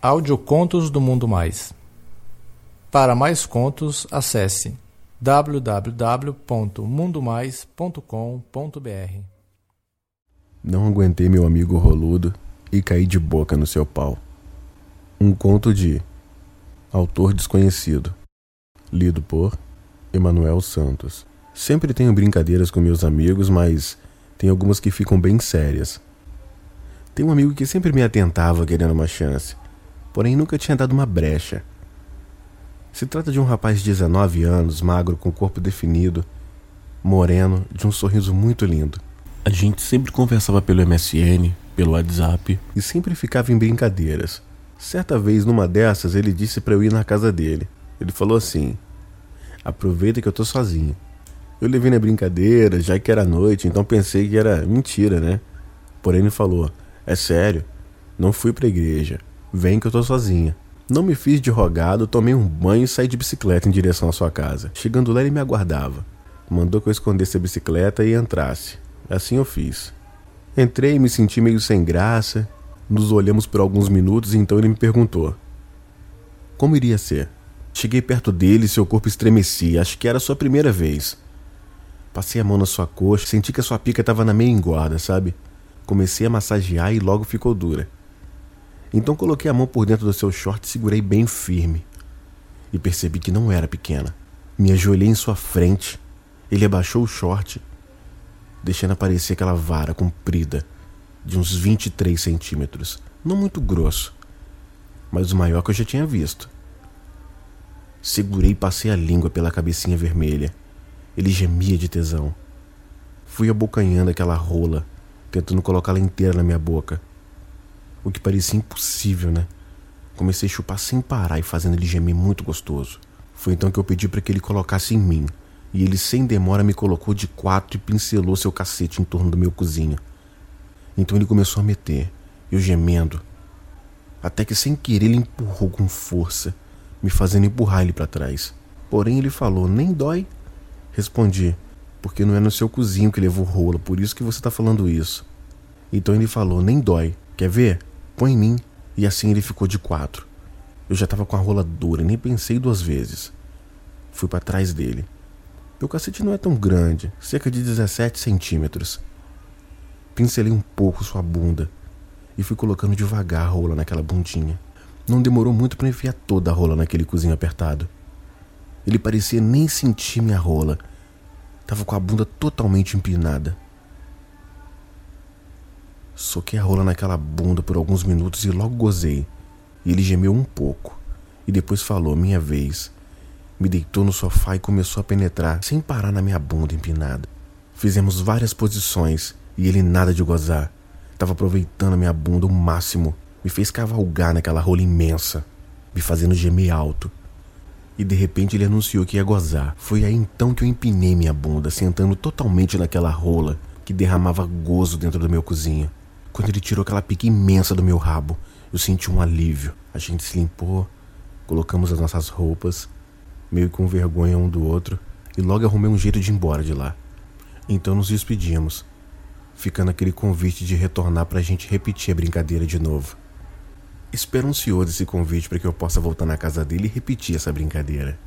Audiocontos do Mundo Mais. Para mais contos, acesse www.mundomais.com.br. Não aguentei meu amigo roludo e caí de boca no seu pau. Um conto de autor desconhecido, lido por Emanuel Santos. Sempre tenho brincadeiras com meus amigos, mas tem algumas que ficam bem sérias. Tem um amigo que sempre me atentava querendo uma chance, porém nunca tinha dado uma brecha. Se trata de um rapaz de 19 anos, magro, com corpo definido, moreno, de um sorriso muito lindo. A gente sempre conversava pelo MSN, pelo WhatsApp e sempre ficava em brincadeiras. Certa vez, numa dessas, ele disse para eu ir na casa dele. Ele falou assim: Aproveita que eu tô sozinho. Eu levei na brincadeira, já que era noite, então pensei que era mentira, né? Porém, ele falou: é sério, não fui pra igreja. Vem que eu tô sozinha. Não me fiz de rogado, tomei um banho e saí de bicicleta em direção à sua casa. Chegando lá, ele me aguardava. Mandou que eu escondesse a bicicleta e entrasse. Assim eu fiz. Entrei e me senti meio sem graça. Nos olhamos por alguns minutos e então ele me perguntou: Como iria ser? Cheguei perto dele e seu corpo estremecia. Acho que era a sua primeira vez. Passei a mão na sua coxa, senti que a sua pica estava na meia engorda, sabe? Comecei a massagear e logo ficou dura. Então coloquei a mão por dentro do seu short e segurei bem firme. E percebi que não era pequena. Me ajoelhei em sua frente. Ele abaixou o short, deixando aparecer aquela vara comprida de uns 23 centímetros. Não muito grosso, mas o maior que eu já tinha visto. Segurei e passei a língua pela cabecinha vermelha. Ele gemia de tesão. Fui abocanhando aquela rola tentando colocá-la inteira na minha boca. O que parecia impossível, né? Comecei a chupar sem parar e fazendo ele gemer muito gostoso. Foi então que eu pedi para que ele colocasse em mim, e ele sem demora me colocou de quatro e pincelou seu cacete em torno do meu cozinho. Então ele começou a meter, eu gemendo, até que sem querer ele empurrou com força, me fazendo empurrar ele para trás. Porém ele falou: "Nem dói". Respondi: porque não é no seu cozinho que levou rola, por isso que você tá falando isso. Então ele falou: Nem dói. Quer ver? Põe em mim. E assim ele ficou de quatro. Eu já tava com a rola dura, nem pensei duas vezes. Fui para trás dele. Meu cacete não é tão grande, cerca de 17 centímetros. Pincelei um pouco sua bunda e fui colocando devagar a rola naquela bundinha. Não demorou muito para enfiar toda a rola naquele cozinho apertado. Ele parecia nem sentir minha rola Tava com a bunda totalmente empinada. Soquei a rola naquela bunda por alguns minutos e logo gozei. Ele gemeu um pouco. E depois falou, minha vez. Me deitou no sofá e começou a penetrar, sem parar na minha bunda empinada. Fizemos várias posições e ele nada de gozar. Tava aproveitando a minha bunda o máximo. Me fez cavalgar naquela rola imensa, me fazendo gemer alto e de repente ele anunciou que ia gozar. Foi aí então que eu empinei minha bunda, sentando totalmente naquela rola que derramava gozo dentro do meu cozinho. Quando ele tirou aquela pica imensa do meu rabo, eu senti um alívio. A gente se limpou, colocamos as nossas roupas, meio com vergonha um do outro, e logo arrumei um jeito de ir embora de lá. Então nos despedimos, ficando aquele convite de retornar para a gente repetir a brincadeira de novo. Espero ansioso esse convite para que eu possa voltar na casa dele e repetir essa brincadeira.